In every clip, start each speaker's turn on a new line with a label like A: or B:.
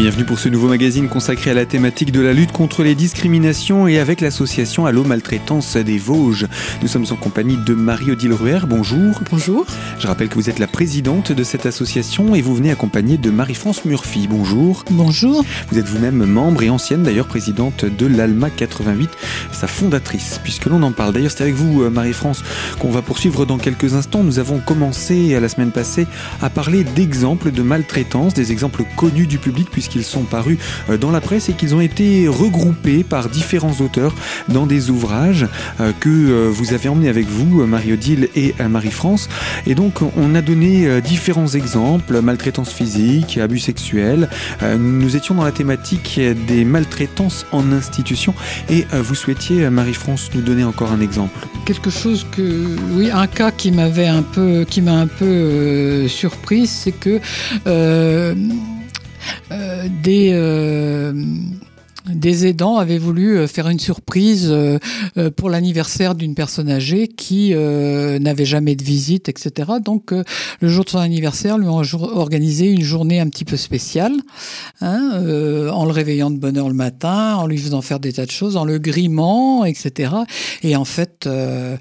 A: bienvenue pour ce nouveau magazine consacré à la thématique de la lutte contre les discriminations et avec l'association Allo Maltraitance des Vosges. Nous sommes en compagnie de Marie-Odile Ruher. Bonjour.
B: Bonjour.
A: Je rappelle que vous êtes la présidente de cette association et vous venez accompagnée de Marie-France Murphy. Bonjour.
B: Bonjour.
A: Vous êtes vous-même membre et ancienne d'ailleurs présidente de l'ALMA 88, sa fondatrice, puisque l'on en parle. D'ailleurs, c'est avec vous, euh, Marie-France, qu'on va poursuivre dans quelques instants. Nous avons commencé la semaine passée à parler d'exemples de maltraitance, des exemples connus du public puisqu'ils sont parus euh, dans la presse et qu'ils ont été regroupés par différents auteurs dans des ouvrages euh, que euh, vous avez emmenés avec vous, Marie-Odile et Marie-France. Et donc, on a donné différents exemples, maltraitance physique, abus sexuels. Nous étions dans la thématique des maltraitances en institution et vous souhaitiez, Marie-France, nous donner encore un exemple.
B: Quelque chose que, oui, un cas qui m'avait un peu, qui m'a un peu surprise, c'est que des euh, des aidants avaient voulu euh, faire une surprise euh, euh, pour l'anniversaire d'une personne âgée qui n'avait jamais de visite, etc. Donc, le jour de son anniversaire, lui ont organisé une journée un petit peu spéciale, hein, en le réveillant de bonne heure le matin, en lui faisant faire des tas de choses, en le grimant, etc. Et en fait, euh,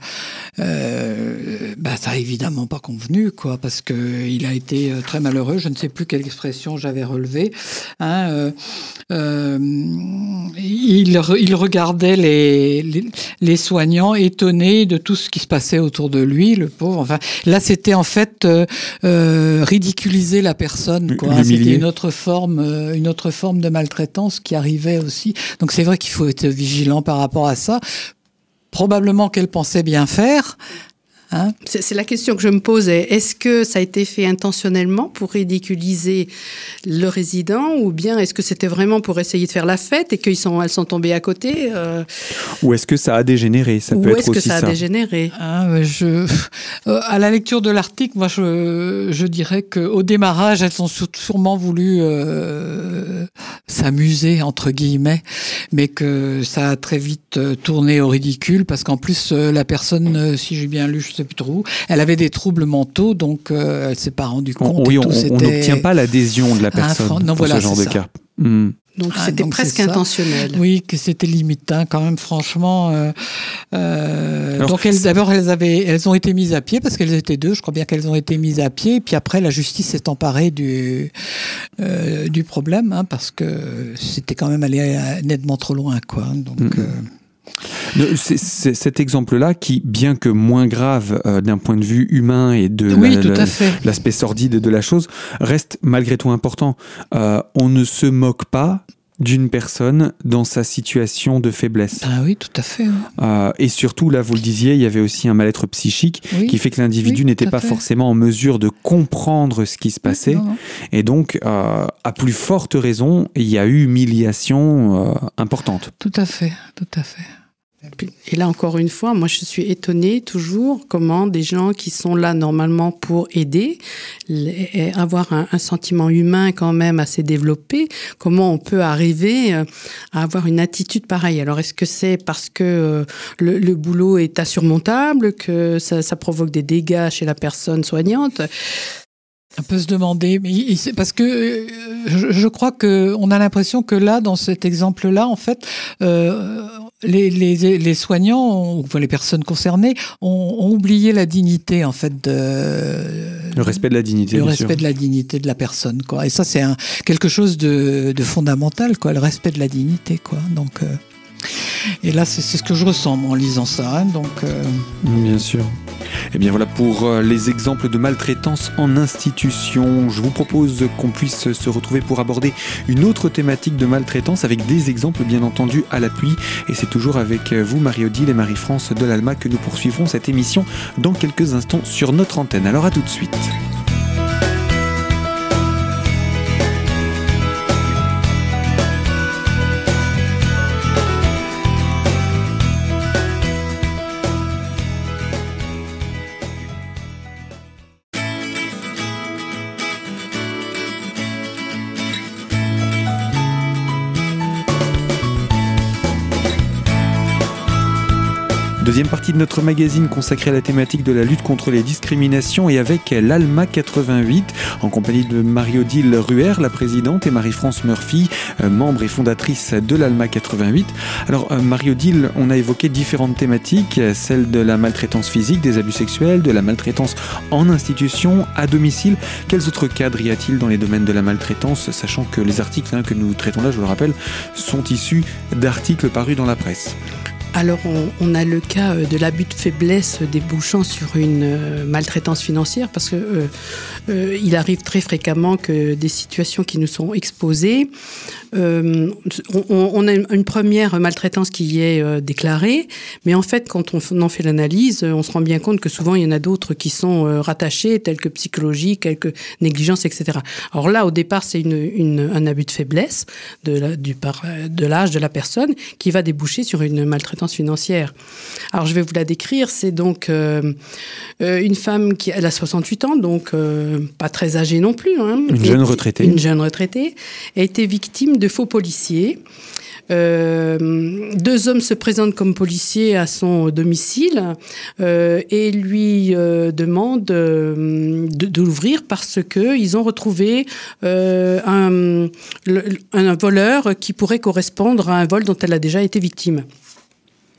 B: bah, ça a évidemment pas convenu, quoi, parce que il a été très malheureux. Je ne sais plus quelle expression j'avais relevée. Hein, il, il regardait les, les, soignants étonnés de tout ce qui se passait autour de lui, le pauvre. Enfin, là, c'était en fait euh, euh, ridiculiser la personne. C'était une autre forme, euh, une autre forme de maltraitance qui arrivait aussi. Donc c'est vrai qu'il faut être vigilant par rapport à ça. Probablement qu'elle pensait bien faire,
C: Hein c'est la question que je me posais. Est-ce que ça a été fait intentionnellement pour ridiculiser le résident ou bien est-ce que c'était vraiment pour essayer de faire la fête et qu'elles sont, elles sont tombées à côté euh?
A: Ou est-ce que ça a dégénéré?
C: Ça peut Ou est-ce que ça, a dégénéré?
B: Ah, je... Euh, à la lecture de l'article, moi je, je dirais qu'au démarrage, elles ont sûrement voulu euh, s'amuser, entre guillemets, mais que ça a très vite tourné au ridicule parce qu'en plus, la personne, si j'ai bien lu, je plus trop Elle avait des troubles mentaux, donc euh, elle s'est pas rendue compte.
A: oui, on n'obtient pas l'adhésion de la personne dans ce genre de cas.
C: Hmm. Donc ah, c'était presque intentionnel.
B: Oui, que c'était limite hein, quand même, franchement. Euh, euh, donc d'abord elles avaient, elles ont été mises à pied parce qu'elles étaient deux. Je crois bien qu'elles ont été mises à pied. Et puis après la justice s'est emparée du du problème hein, parce que c'était quand même allé nettement trop loin, quoi. Donc. Hmm.
A: C'est cet exemple-là qui, bien que moins grave euh, d'un point de vue humain et de l'aspect sordide de la chose, reste malgré tout important. Euh, on ne se moque pas d'une personne dans sa situation de faiblesse.
B: Ah oui, tout à fait.
A: Euh, et surtout, là, vous le disiez, il y avait aussi un mal-être psychique qui fait que l'individu n'était pas forcément en mesure de comprendre ce qui se passait. Et donc, à plus forte raison, il y a eu humiliation importante.
B: Tout à fait, tout à fait.
C: Et là, encore une fois, moi, je suis étonnée toujours comment des gens qui sont là normalement pour aider, avoir un, sentiment humain quand même assez développé, comment on peut arriver euh, à avoir une attitude pareille. Alors, est-ce que c'est parce que euh, le, boulot est insurmontable, que ça provoque des dégâts chez la personne soignante?
B: On peut se demander, mais parce que euh, je, crois que on a l'impression que là, dans cet exemple-là, en fait, euh, les, les, les, soignants, ou les personnes concernées, ont, oublié la dignité, en fait, de
A: le respect de la dignité,
B: le respect de la dignité de la personne, quoi. Et ça, c'est quelque chose de, de, fondamental, quoi, le respect de la dignité, quoi. Donc. Euh, et là, c'est ce que je ressens en lisant ça. Hein, donc,
A: Bien sûr. Et eh bien voilà pour euh, les exemples de maltraitance en institution. Je vous propose qu'on puisse se retrouver pour aborder une autre thématique de maltraitance avec des exemples bien entendu à l'appui. Et c'est toujours avec vous, Marie-Odile et Marie-France de l'Alma, que nous poursuivrons cette émission dans quelques instants sur notre antenne. Alors à tout de suite. Deuxième partie de notre magazine consacrée à la thématique de la lutte contre les discriminations et avec l'ALMA 88 en compagnie de Marie-Odile Ruher, la présidente, et Marie-France Murphy, euh, membre et fondatrice de l'ALMA 88. Alors euh, Marie-Odile, on a évoqué différentes thématiques, celle de la maltraitance physique, des abus sexuels, de la maltraitance en institution, à domicile. Quels autres cadres y a-t-il dans les domaines de la maltraitance, sachant que les articles hein, que nous traitons là, je le rappelle, sont issus d'articles parus dans la presse?
C: Alors, on, a le cas euh, de l'abus de faiblesse débouchant sur une euh, maltraitance financière parce que euh, arrive très fréquemment que des situations qui nous sont exposées, on, a une première maltraitance qui est déclarée, mais en fait, quand on en fait l'analyse, on se rend bien compte que souvent il y en a d'autres qui sont rattachés, tels que psychologie, quelques négligences, etc. Alors là, au départ, c'est une, un abus de faiblesse de l'âge de la personne qui va déboucher sur une maltraitance financière. Alors je vais vous la décrire. C'est donc euh, euh, une femme qui elle a 68 ans, donc euh, pas très âgée non plus.
A: Hein. une jeune retraitée.
C: Une jeune retraitée a été victime de faux policiers. deux hommes se présentent comme policiers à son domicile et lui demandent de, l'ouvrir parce que ils ont retrouvé un, un voleur qui pourrait correspondre à un vol dont elle a déjà été victime.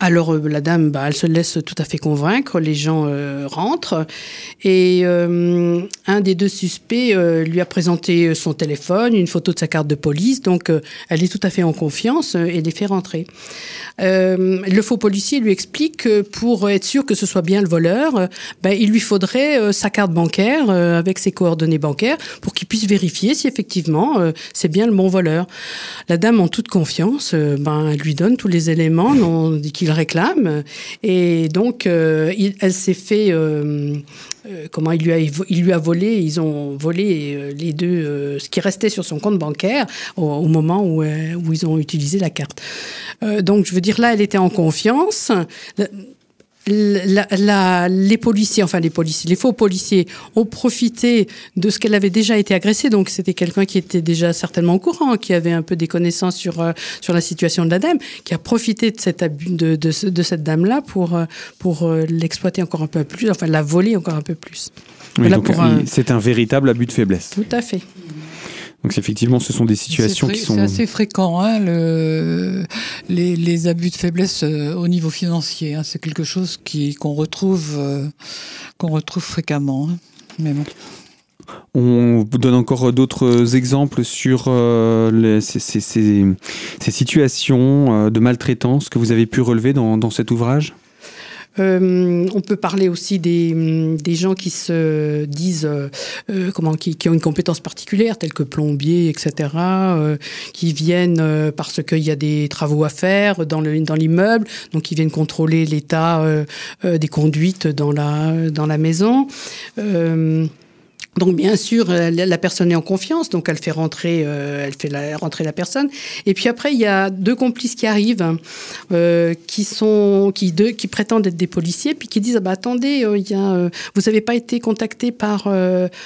C: Alors euh, la dame, bah, elle se laisse tout à fait convaincre, les gens euh, rentrent et euh, un des deux suspects lui a présenté son téléphone, une photo de sa carte de police, donc elle est tout à fait en confiance et les fait rentrer. le faux policier lui explique que pour être sûr que ce soit bien le voleur, ben, il lui faudrait sa carte bancaire avec ses coordonnées bancaires pour qu'il puisse vérifier si effectivement c'est bien le bon voleur. La dame, en toute confiance, ben, lui donne tous les éléments qu'il réclame. Et donc, euh, elle s'est fait. Euh, euh, comment il lui, a, il lui a volé, ils ont volé les deux, ce qui restait sur son compte bancaire au, moment où, où, ils ont utilisé la carte. donc, je veux dire, là, elle était en confiance la, les policiers, enfin les policiers, les faux policiers ont profité de ce qu'elle avait déjà été agressée. Donc c'était quelqu'un qui était déjà certainement au courant, qui avait un peu des connaissances sur euh, sur la situation de la dame, qui a profité de cet abus de, de, de cette dame-là pour euh, pour euh, l'exploiter encore un peu plus, enfin la voler encore un peu plus.
A: c'est un véritable abus de faiblesse.
C: Tout à fait.
A: Donc effectivement, ce sont des situations qui sont...
B: C'est assez fréquent, hein, le, les, abus de faiblesse euh, au niveau financier. Hein. c'est quelque chose qu'on retrouve, euh, qu'on retrouve fréquemment. Hein. Mais bon.
A: On vous donne encore d'autres exemples sur euh, ces, ces, ces, situations de maltraitance que vous avez pu relever dans, dans cet ouvrage?
C: Euh, on peut parler aussi des, gens qui se disent, euh, euh, comment, qui, ont une compétence particulière, telle que plombier, etc., qui viennent parce qu'il y a des travaux à faire dans l'immeuble, donc ils viennent contrôler l'état des conduites dans la maison. Donc bien sûr, euh, la personne est en confiance, donc elle fait rentrer, euh, elle fait la, rentrer la personne. Et puis après, il y a deux complices qui arrivent, euh, qui sont, qui deux, qui prétendent être des policiers, puis qui disent ah bah attendez, il y a, vous n'avez pas été contacté par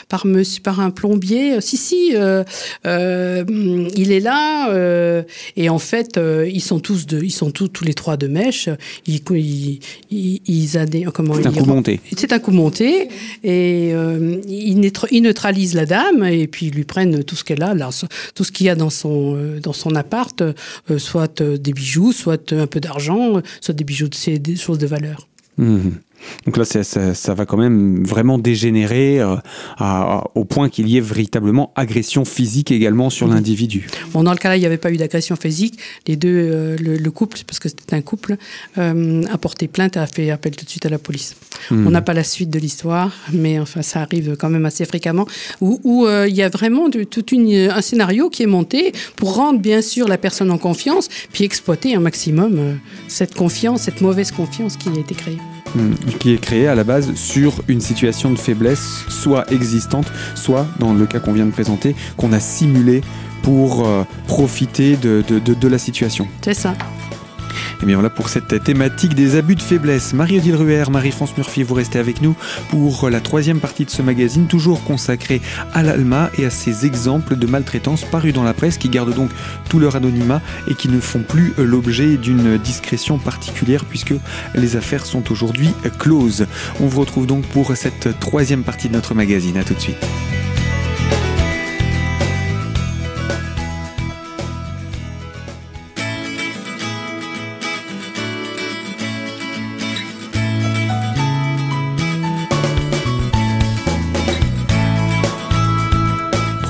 C: par monsieur, par un plombier? Si si, il est là. et en fait, ils sont tous de, ils sont tous tous les trois de mèche. Ils ils, ils,
A: comment C'est un coup monté.
C: C'est un coup monté et il n'est ils neutralisent la dame et puis ils lui prennent tout ce qu'elle a, tout ce qu'il y a dans son, euh, dans son appart, euh, soit euh, des bijoux, soit un peu d'argent, soit des bijoux, des choses de valeur.
A: Mmh. Donc là, ça, ça, va quand même vraiment dégénérer euh, au point qu'il y ait véritablement agression physique également sur l'individu.
C: Bon, dans le cas-là, il n'y avait pas eu d'agression physique. Les deux, euh, le, couple, parce que c'était un couple, euh, a porté plainte et a fait appel tout de suite à la police. Hmm. On n'a pas la suite de l'histoire, mais enfin, ça arrive quand même assez fréquemment, où, il y a vraiment de, tout une, un scénario qui est monté pour rendre bien sûr la personne en confiance, puis exploiter un maximum cette confiance, cette mauvaise confiance qui a été créée.
A: Hmm. qui est créé à la base sur une situation de faiblesse, soit existante, soit, dans le cas qu'on vient de présenter, qu'on a simulé pour euh, profiter de, la situation.
C: C'est ça.
A: Et eh bien voilà pour cette thématique des abus de faiblesse. Marie-Odile Ruher, Marie-France Murphy, vous restez avec nous pour la troisième partie de ce magazine, toujours consacré à l'ALMA et à ses exemples de maltraitance parus dans la presse qui gardent donc tout leur anonymat et qui ne font plus l'objet d'une discrétion particulière puisque les affaires sont aujourd'hui closes. On vous retrouve donc pour cette troisième partie de notre magazine. A tout de suite.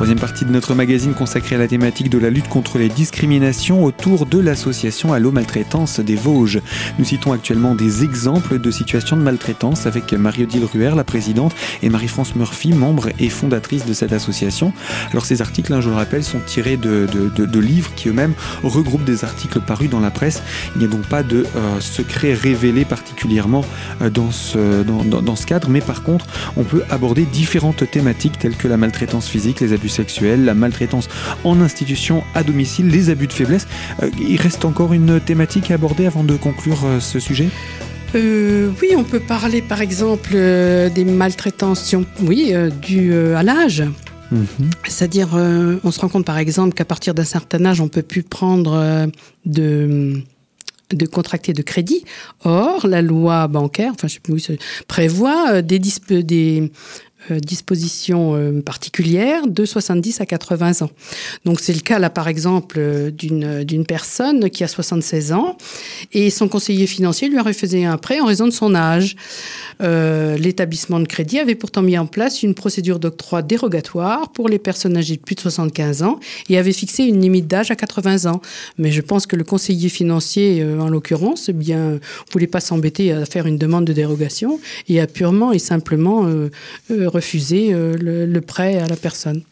A: Troisième partie de notre magazine consacrée à la thématique de la lutte contre les discriminations autour de l'association Allo Maltraitance des Vosges. Nous citons actuellement des exemples de situations de maltraitance avec Marie-Odile Ruher, la présidente, et Marie-France Murphy, membre et fondatrice de cette association. Alors ces articles, hein, je le rappelle, sont tirés de, livres qui eux-mêmes regroupent des articles parus dans la presse. Il n'y a donc pas de euh, secret révélé particulièrement euh, dans, ce, dans ce cadre, mais par contre, on peut aborder différentes thématiques telles que la maltraitance physique, les abus sexuelle, la maltraitance en institution, à domicile, les abus de faiblesse. Euh, il reste encore une thématique à aborder avant de conclure euh, ce sujet?
C: Euh, oui, on peut parler par exemple des maltraitances oui, dues à l'âge. Mhm. C'est-à-dire, on se rend compte par exemple qu'à partir d'un certain âge, on ne peut plus prendre de de contracter de crédit. Or, la loi bancaire, enfin, je sais plus, prévoit des, des, euh, disposition euh, particulière de 70 à 80 ans. Donc c'est le cas là par exemple euh, d'une personne qui a 76 ans et son conseiller financier lui a refusé un prêt en raison de son âge. L'établissement de crédit avait pourtant mis en place une procédure d'octroi dérogatoire pour les personnes âgées de plus de 75 ans et avait fixé une limite d'âge à 80 ans. Mais je pense que le conseiller financier, en l'occurrence, eh bien, voulait pas s'embêter à faire une demande de dérogation et a purement et simplement refuser euh, le, prêt à la personne.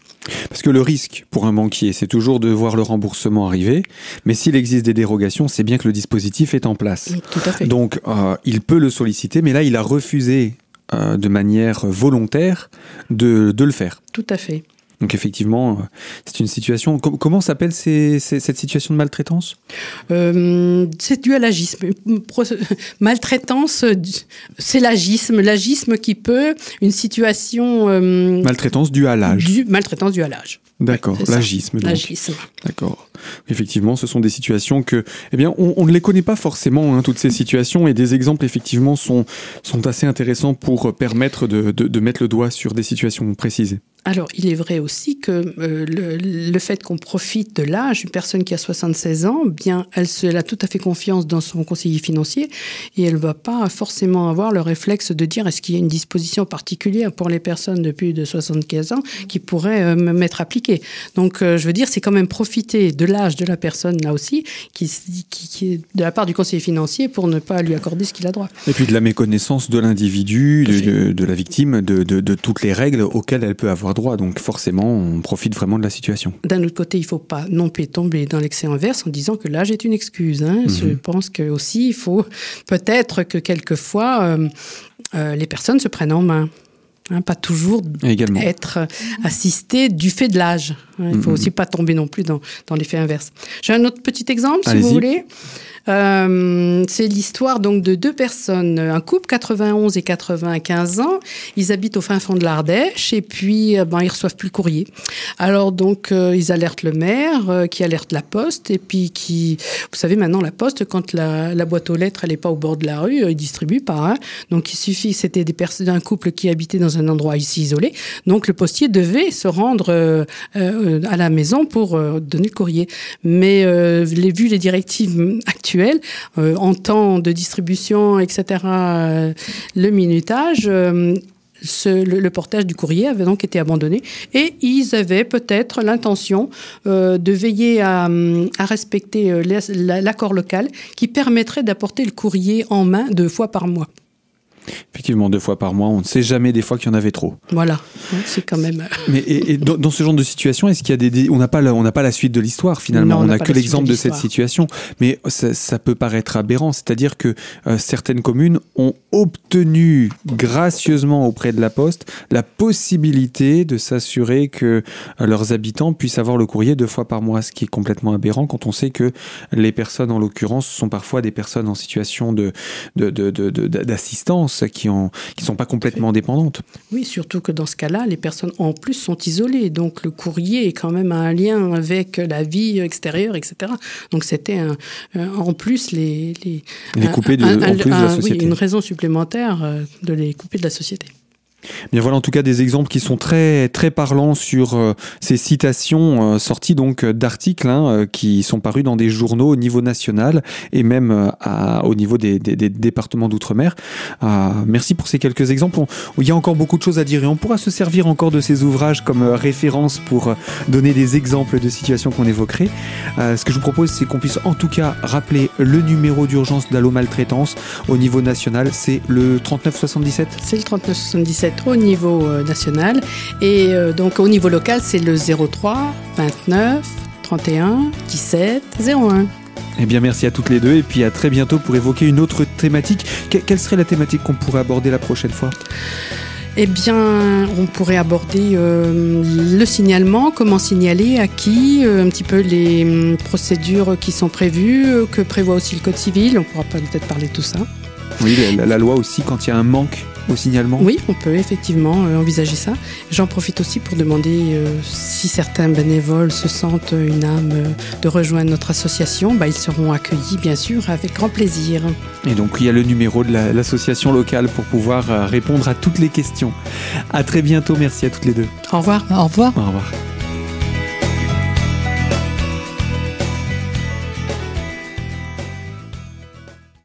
A: Parce que le risque pour un banquier, c'est toujours de voir le remboursement arriver, mais s'il existe des dérogations, c'est bien que le dispositif est en place.
C: tout à fait.
A: Donc, euh, il peut le solliciter, mais là, il a refusé euh, de manière volontaire de, de, le faire.
C: Tout à fait.
A: Donc effectivement, euh, c'est une situation. comment s'appelle cette situation de maltraitance?
C: Euh, C'est dû à l'agisme. Maltraitance, c'est l'agisme. L'agisme qui peut une situation.
A: Euh, maltraitance due à l'âge.
C: maltraitance due à l'âge.
A: D'accord, l'agisme.
C: L'agisme.
A: D'accord. Effectivement, ce sont des situations que, eh bien, on, ne les connaît pas forcément, hein, toutes ces situations, et des exemples, effectivement, sont, sont assez intéressants pour permettre de, de mettre le doigt sur des situations précises.
C: Alors, il est vrai aussi que euh, le, fait qu'on profite de l'âge, une personne qui a 76 ans, bien, elle, elle, a tout à fait confiance dans son conseiller financier et elle ne va pas forcément avoir le réflexe de dire est-ce qu'il y a une disposition particulière pour les personnes de plus de 75 ans qui pourrait euh, m'être appliquée? Donc, euh, je veux dire, c'est quand même profiter de l'âge de la personne, là aussi, qui, qui, est de la part du conseiller financier pour ne pas lui accorder ce qu'il a droit.
A: Et puis de la méconnaissance de l'individu, de, de, la victime, de, de toutes les règles auxquelles elle peut avoir droit. Donc forcément, on profite vraiment de la situation.
C: D'un autre côté, il ne faut pas non plus tomber dans l'excès inverse en disant que l'âge est une excuse. Hein. Je mhm. pense que aussi, il faut peut-être que quelquefois, euh, euh, les personnes se prennent en main. Hein, pas toujours être assisté du fait de l'âge. Il ne faut aussi pas tomber non plus dans, dans l'effet inverse. J'ai un autre petit exemple, si vous voulez. Euh, c'est l'histoire donc de deux personnes, un couple 91 et 95 ans. Ils habitent au fin fond de l'Ardèche et puis euh, ben ils reçoivent plus le courrier. Alors donc euh, ils alertent le maire, qui alerte la poste et puis qui, vous savez maintenant la poste quand la, boîte aux lettres elle est pas au bord de la rue, ils distribuent pas. Hein. Donc il suffit, c'était des personnes, d'un couple qui habitait dans un endroit ici isolé. Donc le postier devait se rendre à la maison pour donner le courrier. Mais les, vu les directives actuelles euh, en temps de distribution, etc., euh, le minutage. Euh, le, portage du courrier avait donc été abandonné et ils avaient peut-être l'intention de veiller à, respecter l'accord local qui permettrait d'apporter le courrier en main deux fois par mois.
A: Effectivement, deux fois par mois, on ne sait jamais des fois qu'il y en avait trop.
C: Voilà, c'est quand même. euh,
A: Mais et, et dans, dans ce genre de situation, est-ce qu'il y a des, des- on n'a pas la, on n'a pas la suite de l'histoire finalement,
C: Non, on n'a
A: que l'exemple
C: de
A: de, cette situation, mais ça, ça peut paraître aberrant, c'est-à-dire que euh, certaines communes ont obtenu gracieusement auprès de la Poste la possibilité de s'assurer que euh, leurs habitants puissent avoir le courrier deux fois par mois, ce qui est complètement aberrant quand on sait que les personnes en l'occurrence sont parfois des personnes en situation de de- qui qui sont pas complètement dépendantes.
C: Oui, surtout que dans ce cas-là, les personnes en plus sont isolées. Donc le courrier est quand même un lien avec la vie extérieure, etc. Donc c'était un- en plus les. Les,
A: Les couper de-
C: un-
A: en plus de la
C: oui,
A: société.
C: une raison supplémentaire euh, de les couper de la société.
A: Bien voilà en tout cas des exemples qui sont très très parlants sur euh, ces citations euh, sorties donc euh, d'articles hein, qui sont parus dans des journaux au niveau national et même au niveau des, départements d'outre-mer. Merci pour ces quelques exemples. Il y a encore beaucoup de choses à dire et on pourra se servir encore de ces ouvrages comme référence pour donner des exemples de situations qu'on évoquerait. Ce que je vous propose c'est qu'on puisse en tout cas rappeler le numéro d'urgence d'allo maltraitance au niveau national, c'est le 3977.
C: C'est le 3977 au niveau euh, national. Et euh, donc au niveau local, c'est le 03 29 31 17 01.
A: Eh bien, merci à toutes les deux et puis à très bientôt pour évoquer une autre thématique. Que- quelle serait la thématique qu'on pourrait aborder la prochaine fois?
C: Eh bien, on pourrait aborder euh, le signalement, comment signaler, à qui, euh, un petit peu les hum, procédures qui sont prévues, que prévoit aussi le Code civil. On pourra peut-être parler de tout ça.
A: Oui, la, la loi aussi quand il y a un manque au signalement.
C: Oui, on peut effectivement euh, envisager ça. J'en profite aussi pour demander euh, si certains bénévoles se sentent une âme euh, de rejoindre notre association. Bah, ils seront accueillis, bien sûr, avec grand plaisir.
A: Et donc, il y a le numéro de la- l'association locale pour pouvoir euh, répondre à toutes les questions. À très bientôt. Merci à toutes les deux.
C: Au revoir.
B: Au revoir.
A: Au revoir.